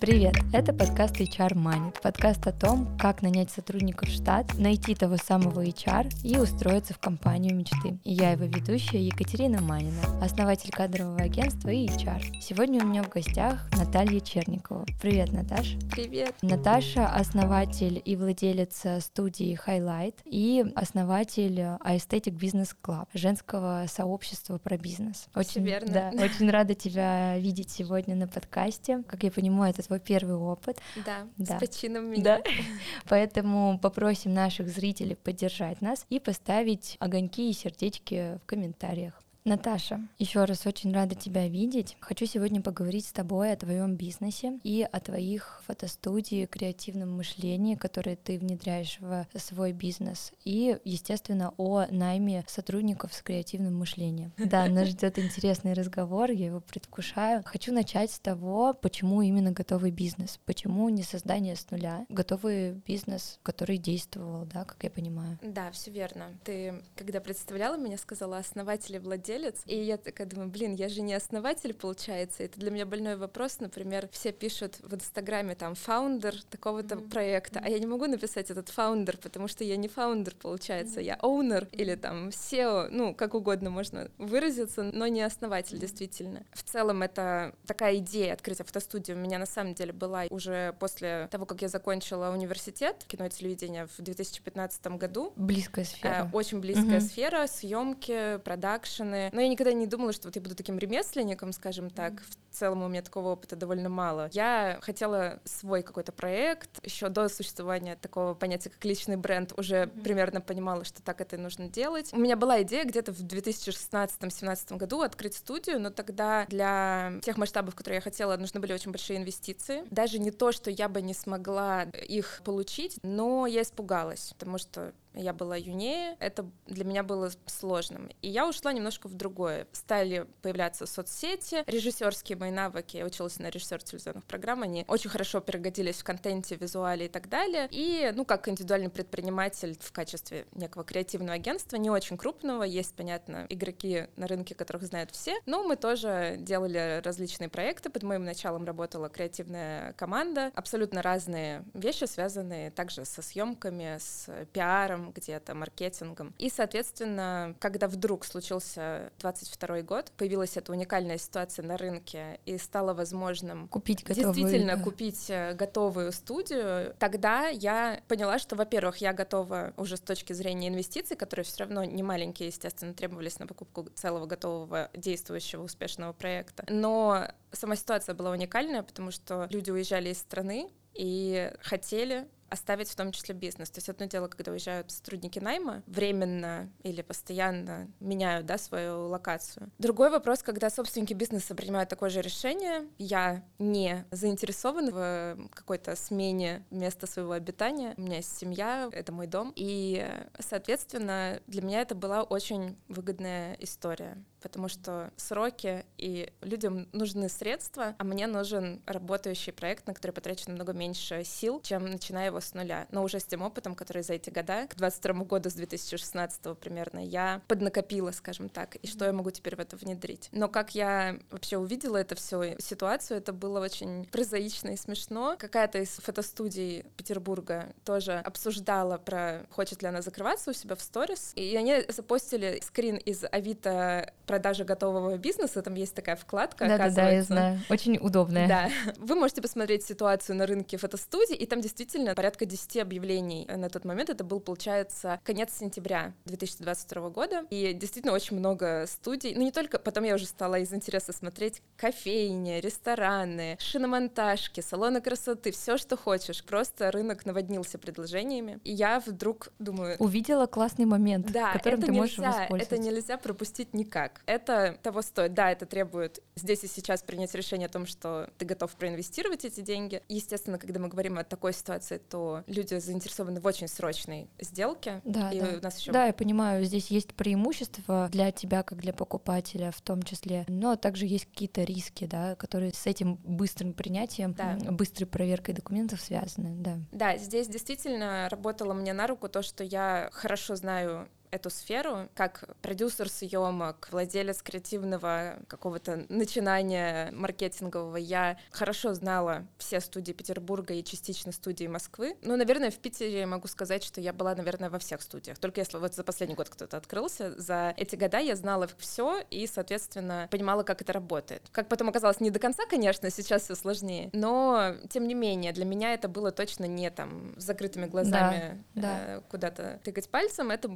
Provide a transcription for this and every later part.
Привет! Это подкаст HR Money. Подкаст о том, как нанять сотрудников в штат, найти того самого HR и устроиться в компанию мечты. И я его ведущая Екатерина Манина, основатель кадрового агентства и HR. Сегодня у меня в гостях Наталья Черникова. Привет, Наташа. Привет. Наташа — основатель и владелец студии Highlight и основатель Aesthetic Business Club, женского сообщества про бизнес. Очень, верно. Да, очень рада тебя видеть сегодня на подкасте. Как я понимаю, это твой первый опыт. Да, да. с почином меня. Да. Поэтому попросим наших зрителей поддержать нас и поставить огоньки и сердечки в комментариях. Наташа, еще раз очень рада тебя видеть. Хочу сегодня поговорить с тобой о твоем бизнесе и о твоих фотостудии, креативном мышлении, которые ты внедряешь в свой бизнес, и, естественно, о найме сотрудников с креативным мышлением. Да, нас ждет интересный разговор, я его предвкушаю. Хочу начать с того, почему именно готовый бизнес, почему не создание с нуля, готовый бизнес, который действовал, да, как я понимаю. Да, все верно. Ты, когда представляла меня, сказала основатель и владелец. И я такая думаю, блин, я же не основатель, получается. Это для меня больной вопрос. Например, все пишут в Инстаграме там founder такого-то mm-hmm. проекта, а я не могу написать этот founder, потому что я не founder, получается. Mm-hmm. Я owner или там CEO, ну, как угодно можно выразиться, но не основатель, mm-hmm. действительно. В целом это такая идея открытия фотостудии у меня на самом деле была уже после того, как я закончила университет кино и телевидение в 2015 году. Близкая сфера. Э, очень близкая mm-hmm. сфера, съемки, продакшены, но я никогда не думала, что вот я буду таким ремесленником, скажем так. В целом у меня такого опыта довольно мало. Я хотела свой какой-то проект. Еще до существования такого понятия, как личный бренд, уже mm-hmm. примерно понимала, что так это нужно делать. У меня была идея где-то в 2016-2017 году открыть студию, но тогда для тех масштабов, которые я хотела, нужны были очень большие инвестиции. Даже не то, что я бы не смогла их получить, но я испугалась, потому что я была юнее, это для меня было сложным. И я ушла немножко в другое. Стали появляться соцсети, режиссерские мои навыки, я училась на режиссер телевизионных программ, они очень хорошо пригодились в контенте, визуале и так далее. И, ну, как индивидуальный предприниматель в качестве некого креативного агентства, не очень крупного, есть, понятно, игроки на рынке, которых знают все, но мы тоже делали различные проекты, под моим началом работала креативная команда, абсолютно разные вещи, связанные также со съемками, с пиаром, где-то маркетингом. И, соответственно, когда вдруг случился 22 год, появилась эта уникальная ситуация на рынке и стало возможным купить готовую, действительно да. купить э, готовую студию, тогда я поняла, что, во-первых, я готова уже с точки зрения инвестиций, которые все равно не маленькие, естественно, требовались на покупку целого готового действующего успешного проекта. Но сама ситуация была уникальная, потому что люди уезжали из страны и хотели оставить в том числе бизнес. То есть одно дело, когда уезжают сотрудники найма, временно или постоянно меняют да, свою локацию. Другой вопрос, когда собственники бизнеса принимают такое же решение, я не заинтересован в какой-то смене места своего обитания, у меня есть семья, это мой дом, и, соответственно, для меня это была очень выгодная история потому что сроки и людям нужны средства, а мне нужен работающий проект, на который потрачено намного меньше сил, чем начиная его с нуля. Но уже с тем опытом, который за эти года, к 22 году, с 2016 примерно, я поднакопила, скажем так, и что я могу теперь в это внедрить. Но как я вообще увидела это все ситуацию, это было очень прозаично и смешно. Какая-то из фотостудий Петербурга тоже обсуждала про хочет ли она закрываться у себя в сторис, и они запостили скрин из Авито продажи готового бизнеса, там есть такая вкладка, да, оказывается. Да, да, я знаю. Очень удобная. Да. Вы можете посмотреть ситуацию на рынке фотостудий, и там действительно порядка 10 объявлений на тот момент. Это был, получается, конец сентября 2022 года. И действительно очень много студий. Ну, не только... Потом я уже стала из интереса смотреть кофейни, рестораны, шиномонтажки, салоны красоты, все, что хочешь. Просто рынок наводнился предложениями. И я вдруг думаю... Увидела классный момент, да, которым ты нельзя, можешь воспользоваться. Это нельзя пропустить никак это того стоит. Да, это требует здесь и сейчас принять решение о том, что ты готов проинвестировать эти деньги. Естественно, когда мы говорим о такой ситуации, то люди заинтересованы в очень срочной сделке. Да, и да. У нас еще... да, я понимаю, здесь есть преимущества для тебя, как для покупателя в том числе, но также есть какие-то риски, да, которые с этим быстрым принятием, да. быстрой проверкой документов связаны, да. Да, здесь действительно работало мне на руку то, что я хорошо знаю эту сферу, как продюсер съемок, владелец креативного какого-то начинания маркетингового, я хорошо знала все студии Петербурга и частично студии Москвы. Ну, наверное, в Питере могу сказать, что я была, наверное, во всех студиях. Только если вот за последний год кто-то открылся, за эти года я знала все и, соответственно, понимала, как это работает. Как потом оказалось, не до конца, конечно, сейчас все сложнее, но, тем не менее, для меня это было точно не там с закрытыми глазами да, да. Э, куда-то тыкать пальцем, это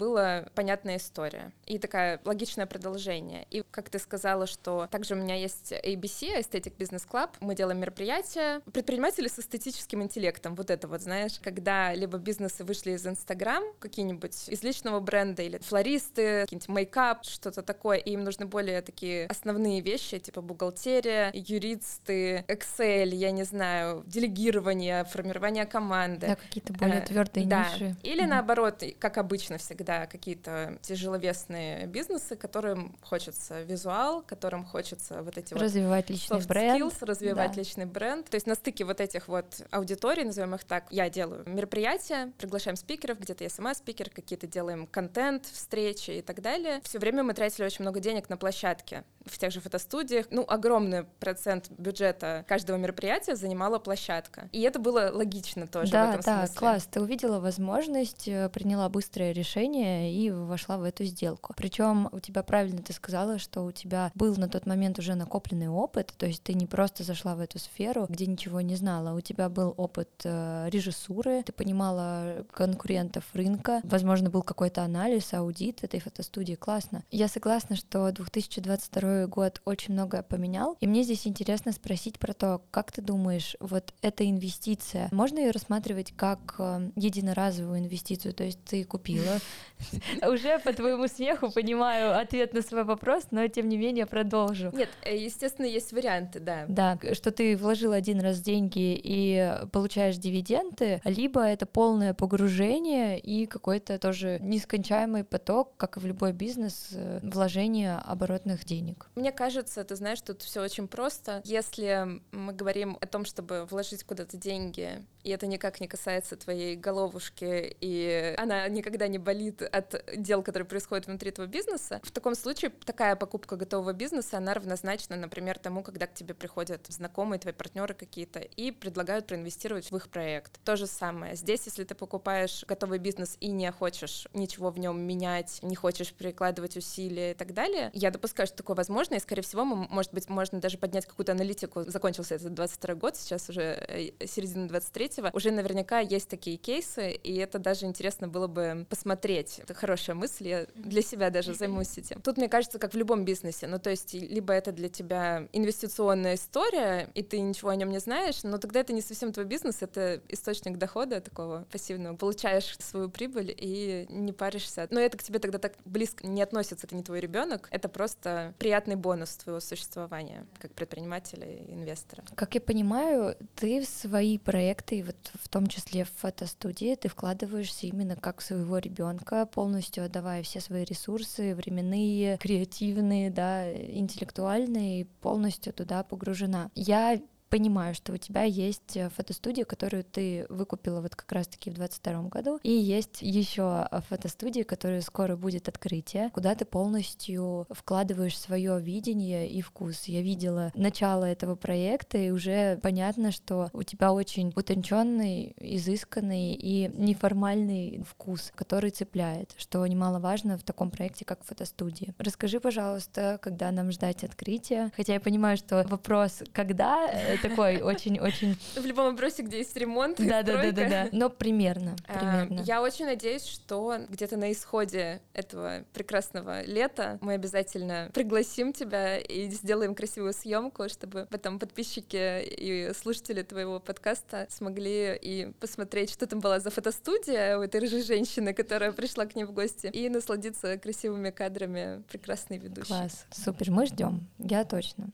понятная история и такая логичное продолжение. И как ты сказала, что также у меня есть ABC, Aesthetic Business Club, мы делаем мероприятия, предприниматели с эстетическим интеллектом, вот это вот, знаешь, когда либо бизнесы вышли из Инстаграм, какие-нибудь из личного бренда, или флористы, какие-нибудь мейкап, что-то такое, и им нужны более такие основные вещи, типа бухгалтерия, юристы, Excel, я не знаю, делегирование, формирование команды. Да, какие-то более э, твердые да. ниши. Или mm-hmm. наоборот, как обычно всегда, какие-то тяжеловесные бизнесы, которым хочется визуал, которым хочется вот эти развивать вот личный бренд, skills, развивать да. личный бренд. То есть на стыке вот этих вот аудиторий, назовем их так, я делаю мероприятия, приглашаем спикеров, где-то я сама спикер, какие-то делаем контент, встречи и так далее. Все время мы тратили очень много денег на площадке в тех же фотостудиях. Ну, огромный процент бюджета каждого мероприятия занимала площадка. И это было логично тоже да, в этом да, смысле. класс. Ты увидела возможность, э, приняла быстрое решение и вошла в эту сделку. Причем у тебя правильно ты сказала, что у тебя был на тот момент уже накопленный опыт, то есть ты не просто зашла в эту сферу, где ничего не знала, у тебя был опыт э, режиссуры, ты понимала конкурентов рынка, возможно, был какой-то анализ, аудит этой фотостудии, классно. Я согласна, что 2022 год очень многое поменял, и мне здесь интересно спросить про то, как ты думаешь, вот эта инвестиция, можно ее рассматривать как э, единоразовую инвестицию, то есть ты купила, уже по твоему смеху понимаю ответ на свой вопрос, но тем не менее продолжу. Нет, э, естественно, есть варианты, да. Да, что ты вложил один раз деньги и получаешь дивиденды, либо это полное погружение и какой-то тоже нескончаемый поток, как и в любой бизнес, э, вложения оборотных денег. Мне кажется, ты знаешь, тут все очень просто. Если мы говорим о том, чтобы вложить куда-то деньги, и это никак не касается твоей головушки, и она никогда не болит от дел, которые происходят внутри твоего бизнеса, в таком случае такая покупка готового бизнеса, она равнозначна, например, тому, когда к тебе приходят знакомые, твои партнеры какие-то и предлагают проинвестировать в их проект. То же самое. Здесь, если ты покупаешь готовый бизнес и не хочешь ничего в нем менять, не хочешь прикладывать усилия и так далее, я допускаю, что такое возможно, и, скорее всего, может быть, можно даже поднять какую-то аналитику. Закончился этот 22 год, сейчас уже э, середина 23-го. Уже наверняка есть такие кейсы, и это даже интересно было бы посмотреть. Это хорошая мысль, я для себя даже займусь этим. Тут, мне кажется, как в любом бизнесе, ну, то есть, либо это для тебя инвестиционная история, и ты ничего о нем не знаешь, но тогда это не совсем твой бизнес, это источник дохода такого пассивного. Получаешь свою прибыль и не паришься. Но это к тебе тогда так близко не относится, это не твой ребенок, это просто приятный бонус твоего существования как предпринимателя и инвестора. Как я понимаю, ты в свои проекты, вот в том числе в фотостудии, ты вкладываешься именно как своего ребенка, полностью отдавая все свои ресурсы, временные, креативные, да, интеллектуальные, полностью туда погружена. Я понимаю, что у тебя есть э, фотостудия, которую ты выкупила вот как раз-таки в 22 году, и есть еще фотостудия, которая скоро будет открытие, куда ты полностью вкладываешь свое видение и вкус. Я видела начало этого проекта, и уже понятно, что у тебя очень утонченный, изысканный и неформальный вкус, который цепляет, что немаловажно в таком проекте, как фотостудия. Расскажи, пожалуйста, когда нам ждать открытия, хотя я понимаю, что вопрос, когда, такой очень-очень... В любом вопросе, где есть ремонт Да, да, да, да, да. Но примерно, а, примерно. Я очень надеюсь, что где-то на исходе этого прекрасного лета мы обязательно пригласим тебя и сделаем красивую съемку, чтобы потом подписчики и слушатели твоего подкаста смогли и посмотреть, что там была за фотостудия у этой рыжей женщины, которая пришла к ней в гости, и насладиться красивыми кадрами прекрасной ведущей. Класс, супер, мы ждем, я точно.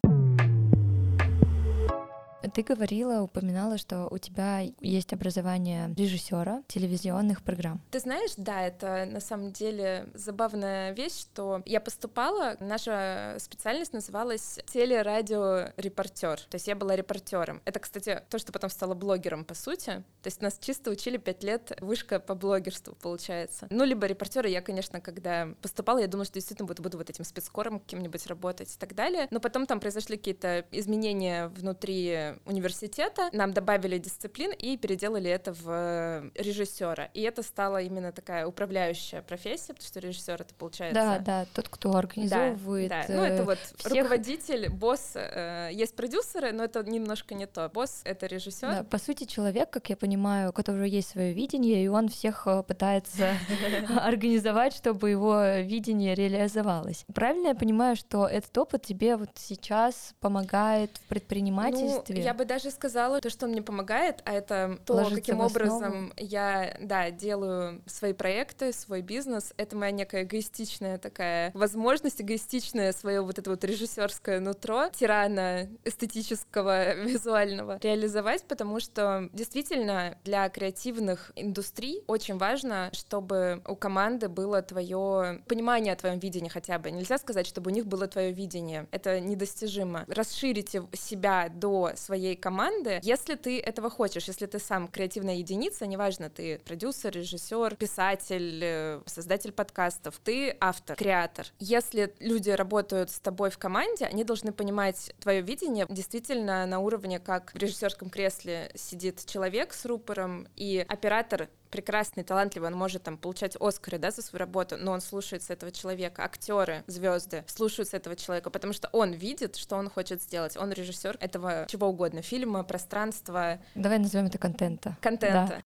Ты говорила, упоминала, что у тебя есть образование режиссера телевизионных программ. Ты знаешь, да, это на самом деле забавная вещь, что я поступала, наша специальность называлась телерадиорепортер, то есть я была репортером. Это, кстати, то, что потом стала блогером, по сути. То есть нас чисто учили пять лет вышка по блогерству, получается. Ну, либо репортера я, конечно, когда поступала, я думала, что действительно буду, буду вот этим спецкором каким-нибудь работать и так далее. Но потом там произошли какие-то изменения внутри университета, нам добавили дисциплин и переделали это в э, режиссера. И это стало именно такая управляющая профессия, потому что режиссер это получается. Да, да, тот, кто организовывает. Да, да. Ну, это вот всех... руководитель, босс, э, есть продюсеры, но это немножко не то. Босс это режиссер. Да, по сути, человек, как я понимаю, у которого есть свое видение, и он всех э, пытается организовать, чтобы его видение реализовалось. Правильно я понимаю, что этот опыт тебе вот сейчас помогает в предпринимательстве? Ну, я бы даже сказала, то, что он мне помогает, а это то, Ложится каким образом я, да, делаю свои проекты, свой бизнес. Это моя некая эгоистичная такая возможность, эгоистичное свое вот это вот режиссерское нутро, тирана эстетического, визуального реализовать, потому что действительно для креативных индустрий очень важно, чтобы у команды было твое понимание о твоем видении хотя бы. Нельзя сказать, чтобы у них было твое видение. Это недостижимо. Расширите себя до своей команды, если ты этого хочешь, если ты сам креативная единица, неважно, ты продюсер, режиссер, писатель, э, создатель подкастов, ты автор, креатор. Если люди работают с тобой в команде, они должны понимать твое видение действительно на уровне, как в режиссерском кресле сидит человек с рупором, и оператор прекрасный, талантливый, он может там получать Оскары, да, за свою работу, но он слушается этого человека, актеры, звезды слушаются этого человека, потому что он видит, что он хочет сделать, он режиссер этого чего угодно, фильма, пространства. Давай назовем это контента. Контента. Да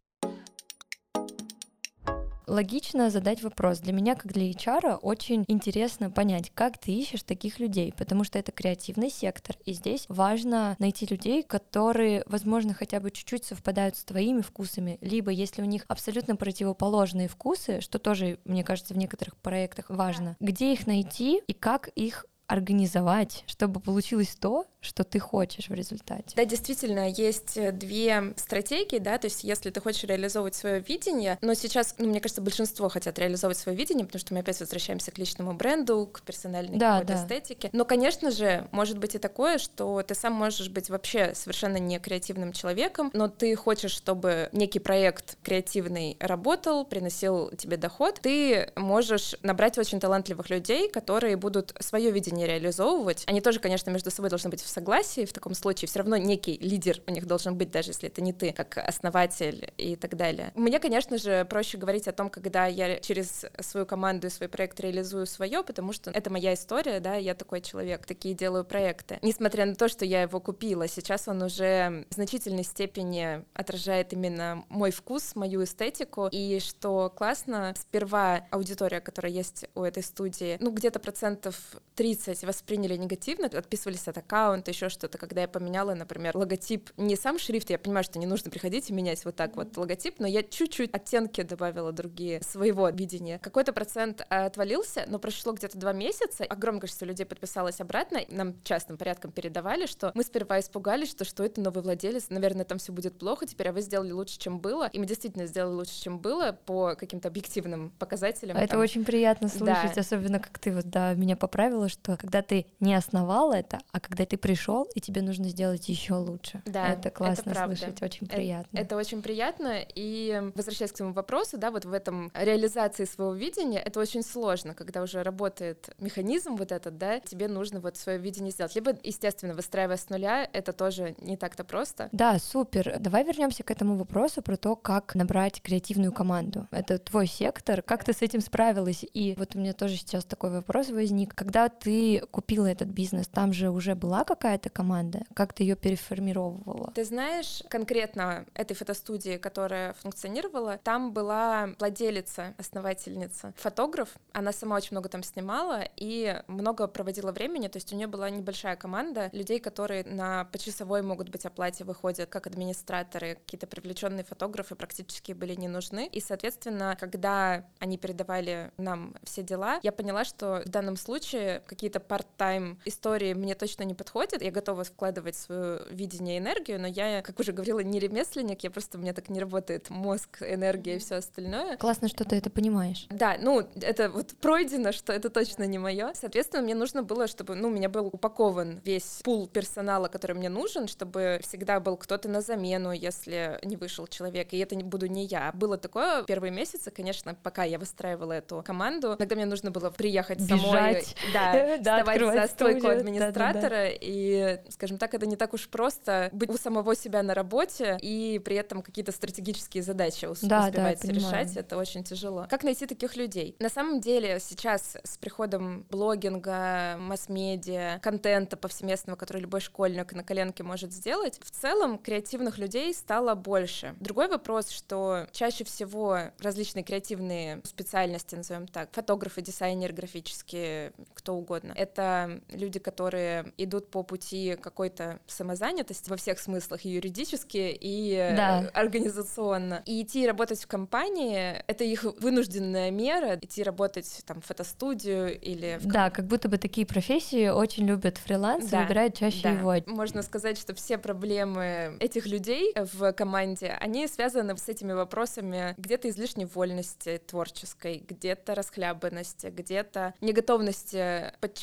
логично задать вопрос. Для меня, как для HR, очень интересно понять, как ты ищешь таких людей, потому что это креативный сектор, и здесь важно найти людей, которые, возможно, хотя бы чуть-чуть совпадают с твоими вкусами, либо если у них абсолютно противоположные вкусы, что тоже, мне кажется, в некоторых проектах важно, где их найти и как их организовать, чтобы получилось то, что ты хочешь в результате. Да, действительно, есть э, две стратегии, да, то есть если ты хочешь реализовывать свое видение, но сейчас, ну, мне кажется, большинство хотят реализовывать свое видение, потому что мы опять возвращаемся к личному бренду, к персональной да, да. эстетике. Но, конечно же, может быть и такое, что ты сам можешь быть вообще совершенно не креативным человеком, но ты хочешь, чтобы некий проект креативный работал, приносил тебе доход, ты можешь набрать очень талантливых людей, которые будут свое видение реализовывать. Они тоже, конечно, между собой должны быть в согласии в таком случае, все равно некий лидер у них должен быть, даже если это не ты, как основатель и так далее. Мне, конечно же, проще говорить о том, когда я через свою команду и свой проект реализую свое, потому что это моя история, да, я такой человек, такие делаю проекты. Несмотря на то, что я его купила, сейчас он уже в значительной степени отражает именно мой вкус, мою эстетику, и что классно, сперва аудитория, которая есть у этой студии, ну, где-то процентов 30 восприняли негативно, отписывались от аккаунта, аккаунт, еще что-то, когда я поменяла, например, логотип, не сам шрифт, я понимаю, что не нужно приходить и менять вот так вот логотип, но я чуть-чуть оттенки добавила другие своего видения. Какой-то процент отвалился, но прошло где-то два месяца, огромное количество людей подписалось обратно, нам частным порядком передавали, что мы сперва испугались, что что это новый владелец, наверное, там все будет плохо, теперь а вы сделали лучше, чем было, и мы действительно сделали лучше, чем было по каким-то объективным показателям. Это там. очень приятно слышать, да. особенно как ты вот да, меня поправила, что когда ты не основал это, а когда ты пришел, и тебе нужно сделать еще лучше. Да, это классно это слышать, очень э, приятно. Это, это очень приятно. И возвращаясь к своему вопросу, да, вот в этом реализации своего видения, это очень сложно, когда уже работает механизм вот этот, да, тебе нужно вот свое видение сделать. Либо, естественно, выстраивая с нуля, это тоже не так-то просто. Да, супер. Давай вернемся к этому вопросу про то, как набрать креативную команду. Это твой сектор, как ты с этим справилась? И вот у меня тоже сейчас такой вопрос возник. Когда ты купила этот бизнес, там же уже была какая-то команда? Как ты ее переформировала? Ты знаешь, конкретно этой фотостудии, которая функционировала, там была владелица, основательница, фотограф. Она сама очень много там снимала и много проводила времени, то есть у нее была небольшая команда людей, которые на почасовой могут быть оплате выходят как администраторы, какие-то привлеченные фотографы практически были не нужны. И, соответственно, когда они передавали нам все дела, я поняла, что в данном случае какие-то какие-то part-time истории мне точно не подходят. Я готова вкладывать свое видение и энергию, но я, как уже говорила, не ремесленник, я просто, у меня так не работает мозг, энергия и все остальное. Классно, что ты это понимаешь. Да, ну, это вот пройдено, что это точно не мое. Соответственно, мне нужно было, чтобы, ну, у меня был упакован весь пул персонала, который мне нужен, чтобы всегда был кто-то на замену, если не вышел человек, и это не буду не я. Было такое первые месяцы, конечно, пока я выстраивала эту команду, иногда мне нужно было приехать Бежать. самой, да, вставать за стойку администратора, и, скажем так, это не так уж просто быть у самого себя на работе и при этом какие-то стратегические задачи успевать решать, это очень тяжело. Как найти таких людей? На самом деле сейчас с приходом блогинга, масс-медиа, контента повсеместного, который любой школьник на коленке может сделать, в целом креативных людей стало больше. Другой вопрос, что чаще всего различные креативные специальности, назовем так, фотографы, дизайнеры, графические, кто угодно, это люди, которые идут по пути какой-то самозанятости во всех смыслах, и юридически, и да. организационно. И идти работать в компании — это их вынужденная мера, идти работать там в фотостудию или... В... Да, как будто бы такие профессии очень любят фриланс да, и выбирают чаще да. его. Можно сказать, что все проблемы этих людей в команде, они связаны с этими вопросами где-то излишней вольности творческой, где-то расхлябанности, где-то неготовности подчиняться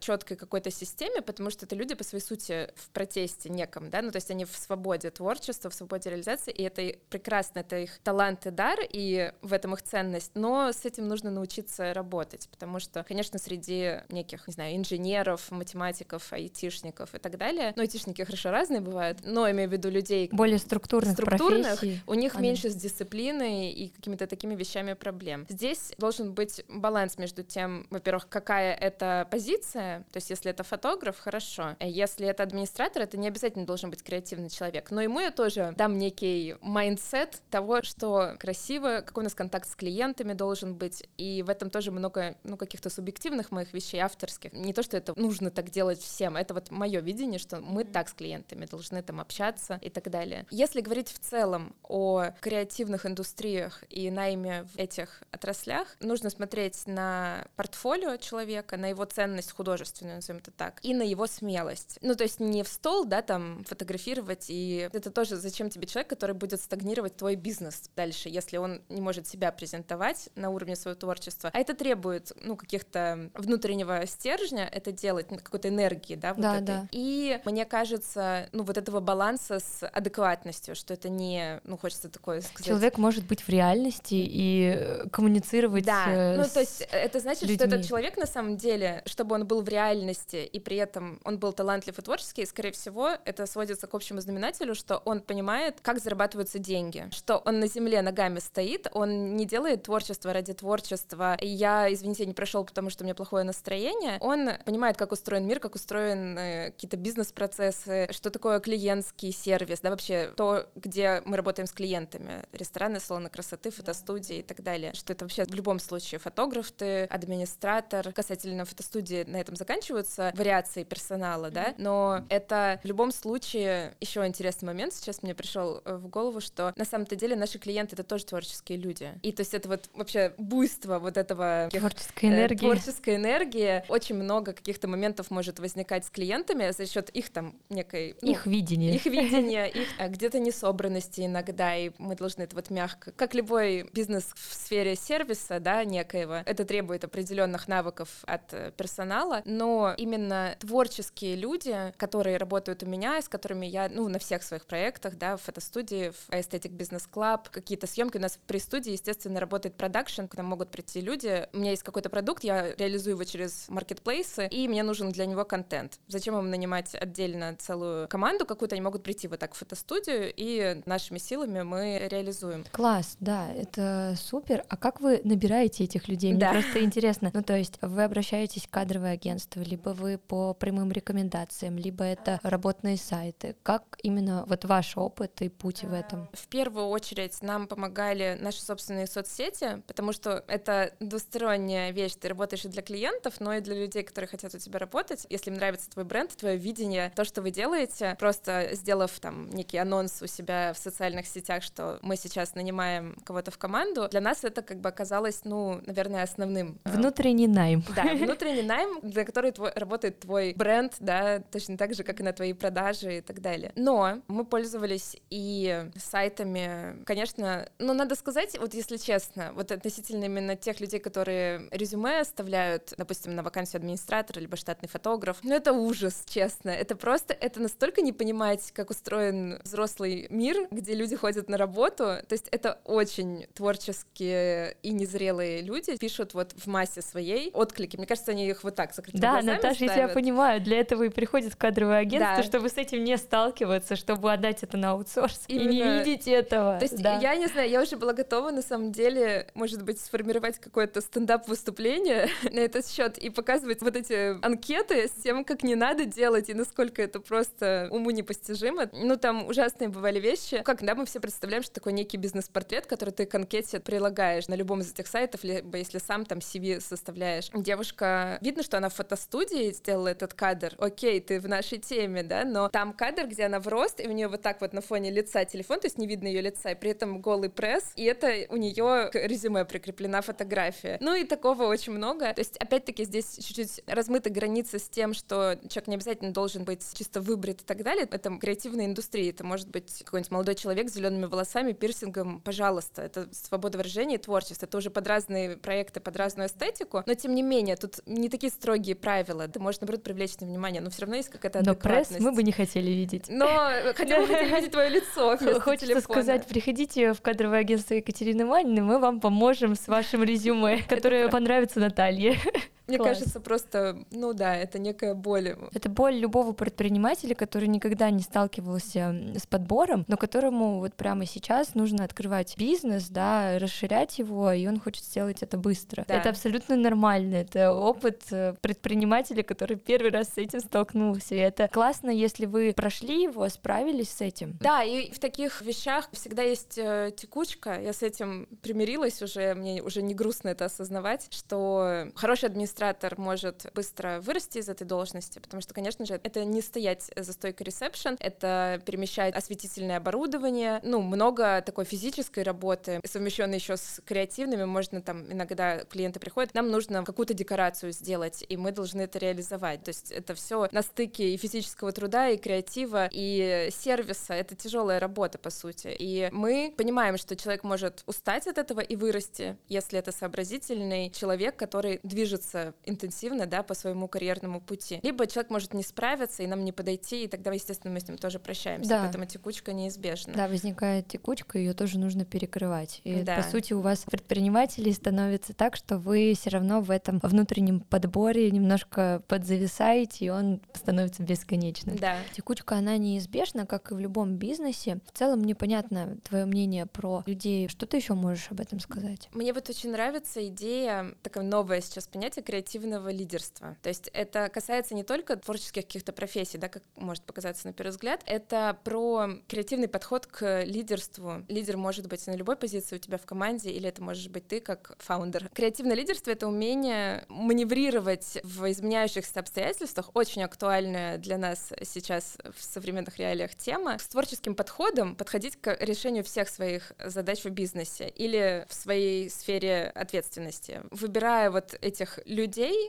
четкой какой-то системе, потому что это люди по своей сути в протесте неком, да, ну то есть они в свободе творчества, в свободе реализации, и это прекрасно, это их талант и дар, и в этом их ценность, но с этим нужно научиться работать, потому что, конечно, среди неких, не знаю, инженеров, математиков, айтишников и так далее, ну, айтишники хорошо разные бывают, но имею в виду людей более структурных, структурных профессий. у них Понятно. меньше с дисциплиной и какими-то такими вещами проблем. Здесь должен быть баланс между тем, во-первых, какая это позиция, то есть если это фотограф, хорошо, если это администратор, это не обязательно должен быть креативный человек, но ему я тоже дам некий mindset того, что красиво, какой у нас контакт с клиентами должен быть, и в этом тоже много, ну, каких-то субъективных моих вещей, авторских. Не то, что это нужно так делать всем, это вот мое видение, что мы так с клиентами должны там общаться и так далее. Если говорить в целом о креативных индустриях и найме в этих отраслях, нужно смотреть на портфолио человека, на его ценность художественную, назовем это так, и на его смелость. Ну, то есть не в стол, да, там, фотографировать, и это тоже зачем тебе человек, который будет стагнировать твой бизнес дальше, если он не может себя презентовать на уровне своего творчества. А это требует, ну, каких-то внутреннего стержня это делать, какой-то энергии, да, вот да, этой. Да. И мне кажется, ну, вот этого баланса с адекватностью, что это не, ну, хочется такое сказать. Человек может быть в реальности и э, коммуницировать Да, э, ну, то есть это значит, людьми. что этот человек, на самом деле, чтобы он был в реальности, и при этом он был талантлив и творческий, скорее всего, это сводится к общему знаменателю, что он понимает, как зарабатываются деньги, что он на земле ногами стоит, он не делает творчество ради творчества, я, извините, не прошел, потому что у меня плохое настроение, он понимает, как устроен мир, как устроен э, какие-то бизнес-процессы, что такое клиентский сервис, да, вообще то, где мы работаем с клиентами, рестораны, салоны красоты, фотостудии и так далее, что это вообще в любом случае фотограф ты, администратор, касательно фотостудии на этом заканчиваются вариации персонала, да, но это в любом случае еще интересный момент. Сейчас мне пришел э, в голову, что на самом-то деле наши клиенты это тоже творческие люди, и то есть это вот вообще буйство вот этого творческой энергии, творческой энергии, очень много каких-то моментов может возникать с клиентами за счет их там некой ну, их видения, их видения, их а, где-то несобранности иногда, и мы должны это вот мягко, как любой бизнес в сфере сервиса, да, некоего, это требует определенных навыков от э, персонала, но именно творческие люди, которые работают у меня, с которыми я, ну, на всех своих проектах, да, в фотостудии, в Aesthetic Business Club, какие-то съемки у нас при студии, естественно, работает продакшн, к нам могут прийти люди, у меня есть какой-то продукт, я реализую его через маркетплейсы, и мне нужен для него контент. Зачем им нанимать отдельно целую команду какую-то, они могут прийти вот так в фотостудию, и нашими силами мы реализуем. Класс, да, это супер. А как вы набираете этих людей? Мне да. просто интересно. Ну, то есть вы обращаетесь в кадровое агентство, либо вы по прямым рекомендациям, либо это работные сайты. Как именно вот ваш опыт и путь в этом? В первую очередь нам помогали наши собственные соцсети, потому что это двусторонняя вещь. Ты работаешь и для клиентов, но и для людей, которые хотят у тебя работать. Если им нравится твой бренд, твое видение, то, что вы делаете, просто сделав там некий анонс у себя в социальных сетях, что мы сейчас нанимаем кого-то в команду, для нас это как бы оказалось, ну, наверное, основным. Внутренний найм. Да, внутренний не найм, для которой твой, работает твой бренд, да, точно так же, как и на твои продажи и так далее. Но мы пользовались и сайтами, конечно, ну, надо сказать, вот если честно, вот относительно именно тех людей, которые резюме оставляют, допустим, на вакансию администратора, либо штатный фотограф, ну, это ужас, честно. Это просто, это настолько не понимать, как устроен взрослый мир, где люди ходят на работу, то есть это очень творческие и незрелые люди пишут вот в массе своей отклики. Мне кажется, они их вот так закрытыми Да, глазами Наташа, ставят. я тебя понимаю, для этого и приходит кадровое агентство, Да. чтобы с этим не сталкиваться, чтобы отдать это на аутсорс и не Именно. видеть этого. То есть да. я не знаю, я уже была готова на самом деле, может быть, сформировать какое-то стендап-выступление на этот счет и показывать вот эти анкеты с тем, как не надо делать и насколько это просто уму непостижимо. Ну, там ужасные бывали вещи. Как, да, мы все представляем, что такой некий бизнес-портрет, который ты к анкете прилагаешь на любом из этих сайтов, либо если сам там CV составляешь. Девушка, видно, что она в фотостудии сделала этот кадр. Окей, ты в нашей теме, да, но там кадр, где она в рост, и у нее вот так вот на фоне лица телефон, то есть не видно ее лица, и при этом голый пресс, и это у нее к резюме прикреплена фотография. Ну и такого очень много. То есть, опять-таки, здесь чуть-чуть размыты границы с тем, что человек не обязательно должен быть чисто выбрит и так далее. Это креативная индустрия. Это может быть какой-нибудь молодой человек с зелеными волосами, пирсингом. Пожалуйста, это свобода выражения и творчество. Это уже под разные проекты, под разную эстетику. Но тем не менее, тут не такие строгие правила. Ты можешь, наоборот, привлечь на внимание, но все равно есть какая-то Но пресс мы бы не хотели видеть. Но хотя бы хотим видеть твое лицо Хочется телефона. сказать, приходите в кадровое агентство Екатерины Манины, мы вам поможем с вашим резюме, которое понравится Наталье. Мне Класс. кажется, просто, ну да, это некая боль. Это боль любого предпринимателя, который никогда не сталкивался с подбором, но которому вот прямо сейчас нужно открывать бизнес, да, расширять его, и он хочет сделать это быстро. Да. Это абсолютно нормально. Это опыт э, предпринимателя, который первый раз с этим столкнулся. И это классно, если вы прошли его, справились с этим. Да, и в таких вещах всегда есть э, текучка. Я с этим примирилась уже, мне уже не грустно это осознавать, что хороший администратор может быстро вырасти из этой должности, потому что, конечно же, это не стоять за стойкой ресепшн, это перемещать осветительное оборудование, ну, много такой физической работы, совмещенной еще с креативными, можно там иногда клиенты приходят, нам нужно какую-то декорацию сделать, и мы должны это реализовать. То есть это все на стыке и физического труда, и креатива, и сервиса. Это тяжелая работа, по сути. И мы понимаем, что человек может устать от этого и вырасти, если это сообразительный человек, который движется интенсивно, да, по своему карьерному пути. Либо человек может не справиться и нам не подойти, и тогда, естественно, мы с ним тоже прощаемся. Да. Поэтому текучка неизбежна. Да, возникает текучка, ее тоже нужно перекрывать. И Да. по сути у вас предпринимателей становится так, что вы все равно в этом внутреннем подборе немножко подзависаете, и он становится бесконечным. Да. Текучка, она неизбежна, как и в любом бизнесе. В целом, мне понятно твое мнение про людей. Что ты еще можешь об этом сказать? Мне вот очень нравится идея, такое новое сейчас понятие креативного лидерства. То есть это касается не только творческих каких-то профессий, да, как может показаться на первый взгляд, это про креативный подход к лидерству. Лидер может быть на любой позиции у тебя в команде, или это можешь быть ты как фаундер. Креативное лидерство — это умение маневрировать в изменяющихся обстоятельствах, очень актуальная для нас сейчас в современных реалиях тема, с творческим подходом подходить к решению всех своих задач в бизнесе или в своей сфере ответственности. Выбирая вот этих людей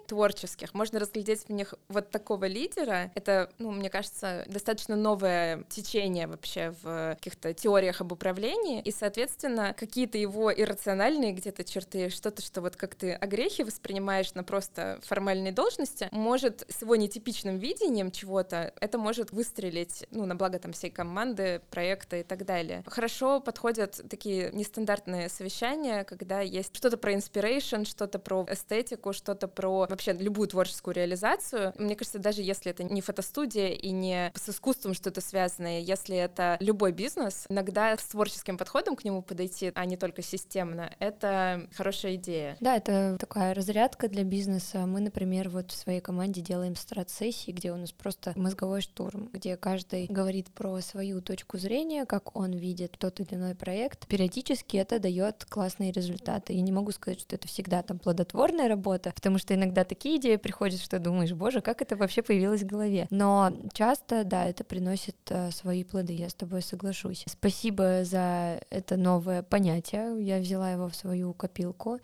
творческих, можно разглядеть в них вот такого лидера. Это, ну, мне кажется, достаточно новое течение вообще в каких-то теориях об управлении, и, соответственно, какие-то его иррациональные где-то черты, что-то, что вот как ты огрехи воспринимаешь на просто формальной должности, может с его нетипичным видением чего-то, это может выстрелить, ну, на благо там всей команды, проекта и так далее. Хорошо подходят такие нестандартные совещания, когда есть что-то про inspiration, что-то про эстетику, что-то про вообще любую творческую реализацию. Мне кажется, даже если это не фотостудия и не с искусством что-то связанное, если это любой бизнес, иногда с творческим подходом к нему подойти, а не только системно, это хорошая идея. Да, это такая разрядка для бизнеса. Мы, например, вот в своей команде делаем страт-сессии, где у нас просто мозговой штурм, где каждый говорит про свою точку зрения, как он видит тот или иной проект. Периодически это дает классные результаты. И не могу сказать, что это всегда там плодотворная работа, потому что иногда такие идеи приходят, что думаешь, боже, как это вообще появилось в голове. Но часто, да, это приносит э, свои плоды, я с тобой соглашусь. Спасибо за это новое понятие, я взяла его в свою копилку.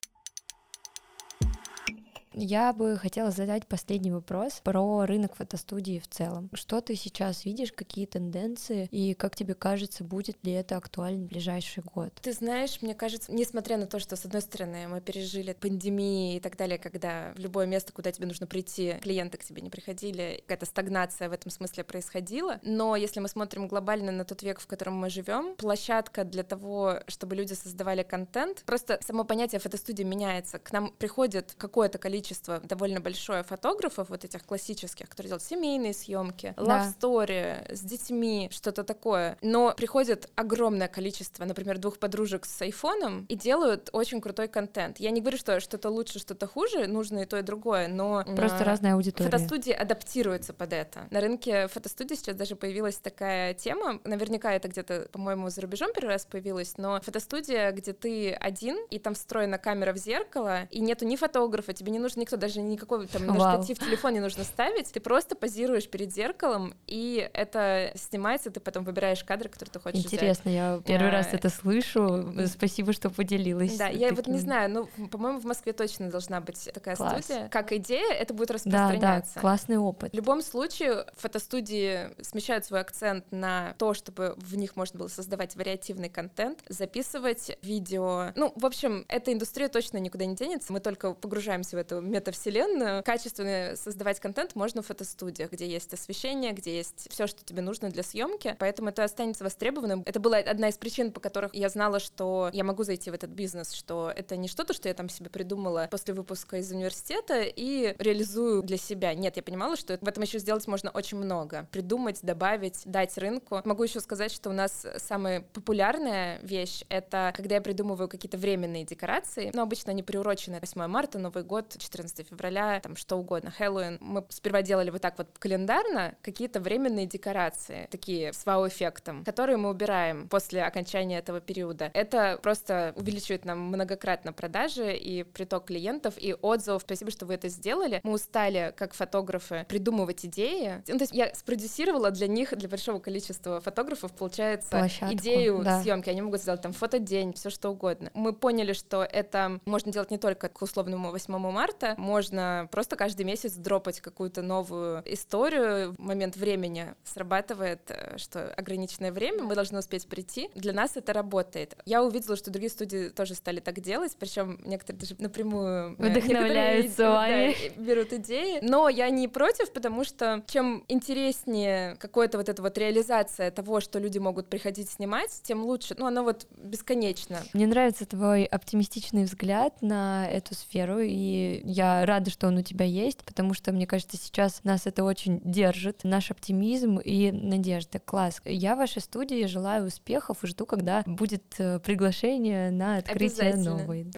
Я бы хотела задать последний вопрос про рынок фотостудии в целом. Что ты сейчас видишь, какие тенденции, и как тебе кажется, будет ли это актуально в ближайший год? Ты знаешь, мне кажется, несмотря на то, что, с одной стороны, мы пережили пандемии и так далее, когда в любое место, куда тебе нужно прийти, клиенты к тебе не приходили, какая-то стагнация в этом смысле происходила, но если мы смотрим глобально на тот век, в котором мы живем, площадка для того, чтобы люди создавали контент, просто само понятие фотостудии меняется. К нам приходит какое-то количество довольно большое фотографов, вот этих классических, которые делают семейные съемки, love story, с детьми, что-то такое. Но приходит огромное количество, например, двух подружек с айфоном и делают очень крутой контент. Я не говорю, что что-то лучше, что-то хуже, нужно и то, и другое, но... Просто разная аудитория. Фотостудии адаптируются под это. На рынке фотостудии сейчас даже появилась такая тема, наверняка это где-то, по-моему, за рубежом первый раз появилась, но фотостудия, где ты один, и там встроена камера в зеркало, и нету ни фотографа, тебе не нужен никто, даже никакой там на штатив телефон не нужно ставить, ты просто позируешь перед зеркалом, и это снимается, ты потом выбираешь кадры, которые ты хочешь Интересно, взять. я первый а... раз это слышу, спасибо, что поделилась. Да, я вот не знаю, ну, по-моему, в Москве точно должна быть такая Класс. студия. Как идея, это будет распространяться. Да, да, классный опыт. В любом случае, фотостудии смещают свой акцент на то, чтобы в них можно было создавать вариативный контент, записывать видео. Ну, в общем, эта индустрия точно никуда не денется, мы только погружаемся в эту метавселенную. Качественно создавать контент можно в фотостудиях, где есть освещение, где есть все, что тебе нужно для съемки, поэтому это останется востребованным. Это была одна из причин, по которых я знала, что я могу зайти в этот бизнес, что это не что-то, что я там себе придумала после выпуска из университета и реализую для себя. Нет, я понимала, что в этом еще сделать можно очень много. Придумать, добавить, дать рынку. Могу еще сказать, что у нас самая популярная вещь — это когда я придумываю какие-то временные декорации, но обычно они приурочены 8 марта, Новый год, 14 февраля, там что угодно, Хэллоуин. Мы сперва делали вот так вот календарно какие-то временные декорации, такие с вау-эффектом, которые мы убираем после окончания этого периода. Это просто увеличивает нам многократно продажи и приток клиентов, и отзывов. Спасибо, что вы это сделали. Мы устали, как фотографы, придумывать идеи. Ну, то есть я спродюсировала для них, для большого количества фотографов, получается, Площадку, идею да. съемки. Они могут сделать там фотодень, все что угодно. Мы поняли, что это можно делать не только к условному 8 марта, можно просто каждый месяц дропать какую-то новую историю. В момент времени срабатывает, э, что ограниченное время, мы должны успеть прийти. Для нас это работает. Я увидела, что другие студии тоже стали так делать, причем некоторые даже напрямую э, вдохновляются вами. Да, берут идеи. Но я не против, потому что чем интереснее какая-то вот эта вот реализация того, что люди могут приходить снимать, тем лучше. Ну, оно вот бесконечно. Мне нравится твой оптимистичный взгляд на эту сферу, и я рада, что он у тебя есть, потому что, мне кажется, сейчас нас это очень держит, наш оптимизм и надежда. Класс. Я в вашей студии желаю успехов и жду, когда будет э, приглашение на открытие новой.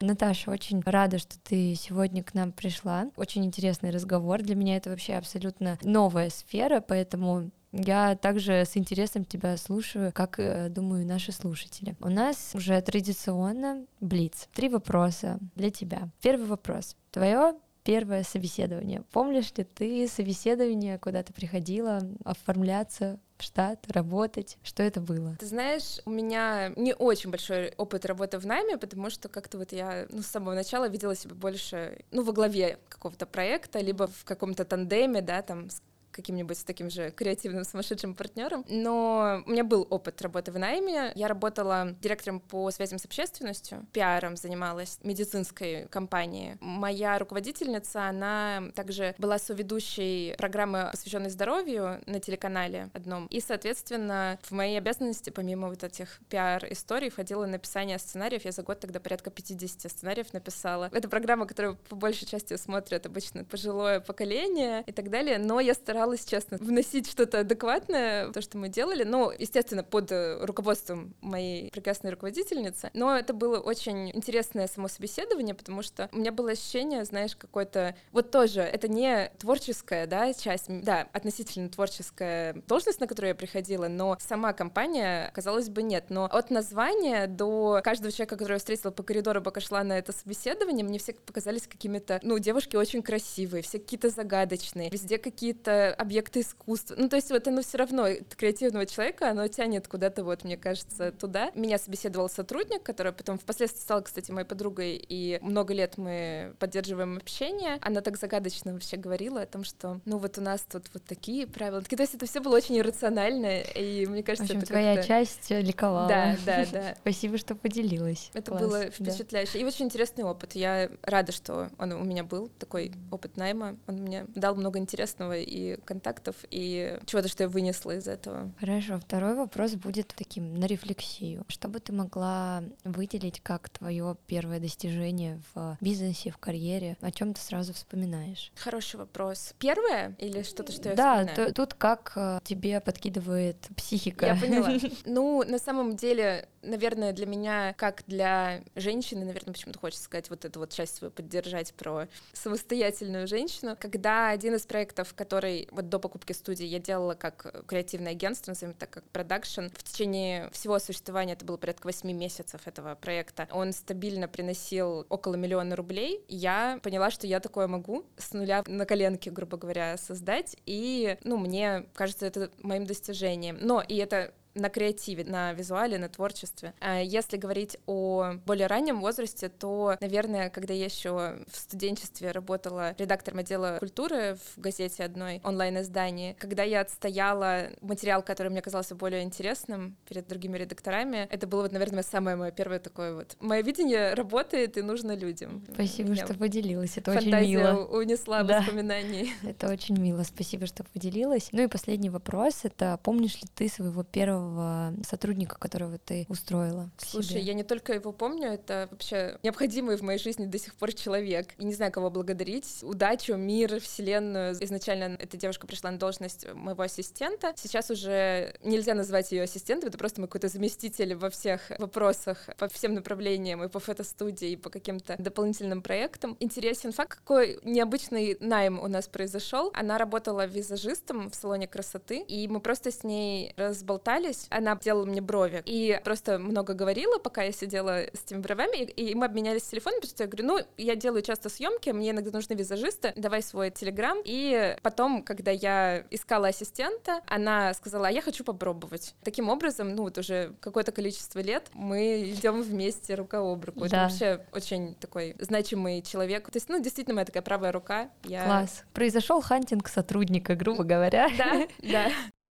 Наташа, очень рада, что ты сегодня к нам пришла. Очень интересный разговор. Для меня это вообще абсолютно новая сфера, поэтому я также с интересом тебя слушаю, как, э, думаю, наши слушатели. У нас уже традиционно Блиц. Три вопроса для тебя. Первый вопрос. Твое первое собеседование. Помнишь ли ты собеседование, куда ты приходила оформляться штат, работать? Что это было? Ты знаешь, у меня не очень большой опыт работы в найме, потому что как-то вот я ну, с самого начала видела себя больше ну, во главе какого-то проекта, либо в каком-то тандеме, да, там с каким-нибудь таким же креативным сумасшедшим партнером. Но у меня был опыт работы в найме. Я работала директором по связям с общественностью, пиаром занималась медицинской компании. Моя руководительница, она также была соведущей программы, посвященной здоровью на телеканале одном. И, соответственно, в мои обязанности, помимо вот этих пиар-историй, входило написание сценариев. Я за год тогда порядка 50 сценариев написала. Это программа, которую по большей части смотрят обычно пожилое поколение и так далее. Но я старалась старалась, честно, вносить что-то адекватное в то, что мы делали. Ну, естественно, под э, руководством моей прекрасной руководительницы. Но это было очень интересное само собеседование, потому что у меня было ощущение, знаешь, какое-то... Вот тоже, это не творческая, да, часть, да, относительно творческая должность, на которую я приходила, но сама компания, казалось бы, нет. Но от названия до каждого человека, которого я встретила по коридору, пока шла на это собеседование, мне все показались какими-то, ну, девушки очень красивые, все какие-то загадочные, везде какие-то какие-то объекты искусства. Ну, то есть вот оно все равно креативного человека, оно тянет куда-то, вот, мне кажется, туда. Меня собеседовал сотрудник, который потом впоследствии стала, кстати, моей подругой, и много лет мы поддерживаем общение. Она так загадочно вообще говорила о том, что, ну, вот у нас тут вот такие правила. То есть это все было очень иррационально, и мне кажется, в общем, это твоя часть ликовала. Да, да, да. Спасибо, что поделилась. Это Класс, было впечатляюще. Да. И очень интересный опыт. Я рада, что он у меня был, такой опыт найма. Он мне дал много интересного и контактов, и чего-то, что я вынесла из этого. Хорошо. Второй вопрос будет таким на рефлексию. Что бы ты могла выделить как твое первое достижение в бизнесе, в карьере? О чем ты сразу вспоминаешь? Хороший вопрос. Первое или что-то, что я да, вспоминаю? Да, тут как э, тебе подкидывает психика. Я поняла. Ну, на самом деле, наверное, для меня, как для женщины, наверное, почему-то хочется сказать вот эту вот часть свою поддержать про самостоятельную женщину. Когда один из проектов, который вот до покупки студии я делала как креативное агентство, назовем так, как продакшн, в течение всего существования, это было порядка 8 месяцев этого проекта, он стабильно приносил около миллиона рублей, я поняла, что я такое могу с нуля на коленке, грубо говоря, создать, и, ну, мне кажется, это моим достижением. Но, и это на креативе, на визуале, на творчестве. А если говорить о более раннем возрасте, то, наверное, когда я еще в студенчестве работала редактором отдела культуры в газете одной онлайн-издании, когда я отстояла материал, который мне казался более интересным перед другими редакторами, это было, вот, наверное, самое мое первое такое вот. Мое видение работает и нужно людям. Спасибо, Меня что поделилась. Это очень мило. унесла да. воспоминаний. Это очень мило. Спасибо, что поделилась. Ну и последний вопрос. Это помнишь ли ты своего первого первого сотрудника, которого ты устроила? Слушай, себе? я не только его помню, это вообще необходимый в моей жизни до сих пор человек. И не знаю, кого благодарить. Удачу, мир, вселенную. Изначально эта девушка пришла на должность моего ассистента. Сейчас уже нельзя назвать ее ассистентом, это просто мой какой-то заместитель во всех вопросах, по всем направлениям, и по фотостудии, и по каким-то дополнительным проектам. Интересен факт, какой необычный найм у нас произошел. Она работала визажистом в салоне красоты, и мы просто с ней разболтались, общались, она делала мне брови и просто много говорила, пока я сидела с этими бровями, и, мы обменялись телефонами, потому что я говорю, ну, я делаю часто съемки, мне иногда нужны визажисты, давай свой телеграм. И потом, когда я искала ассистента, она сказала, а я хочу попробовать. Таким образом, ну, вот уже какое-то количество лет мы идем вместе рука об руку. Да. Это вообще очень такой значимый человек. То есть, ну, действительно, моя такая правая рука. Я... Класс. Произошел хантинг сотрудника, грубо говоря. Да, да.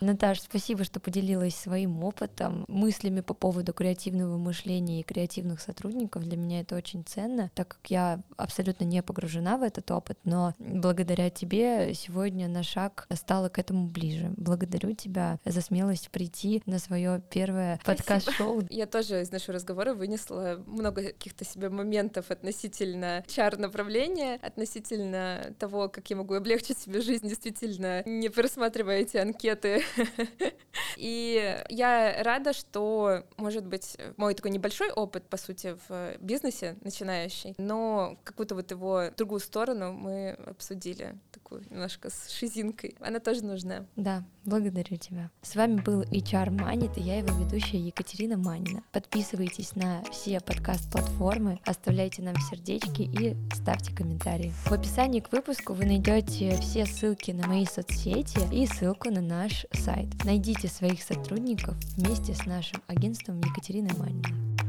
Наташа, спасибо, что поделилась своим опытом, мыслями по поводу креативного мышления и креативных сотрудников. Для меня это очень ценно, так как я абсолютно не погружена в этот опыт, но благодаря тебе сегодня на шаг стала к этому ближе. Благодарю тебя за смелость прийти на свое первое подкаст-шоу. Я тоже из нашего разговора вынесла много каких-то себе моментов относительно чар направления, относительно того, как я могу облегчить себе жизнь, действительно, не просматривая эти анкеты И я рада, что, может быть, мой такой небольшой опыт, по сути, в бизнесе начинающий, но какую-то вот его другую сторону мы обсудили, такую немножко с шизинкой. Она тоже нужна. Да, благодарю тебя. С вами был HR Манит, и я его ведущая Екатерина Манина. Подписывайтесь на все подкаст-платформы, оставляйте нам сердечки и ставьте комментарии. В описании к выпуску вы найдете все ссылки на мои соцсети и ссылку на наш сайт. Найдите своих сотрудников вместе с нашим агентством Екатерины Маниной.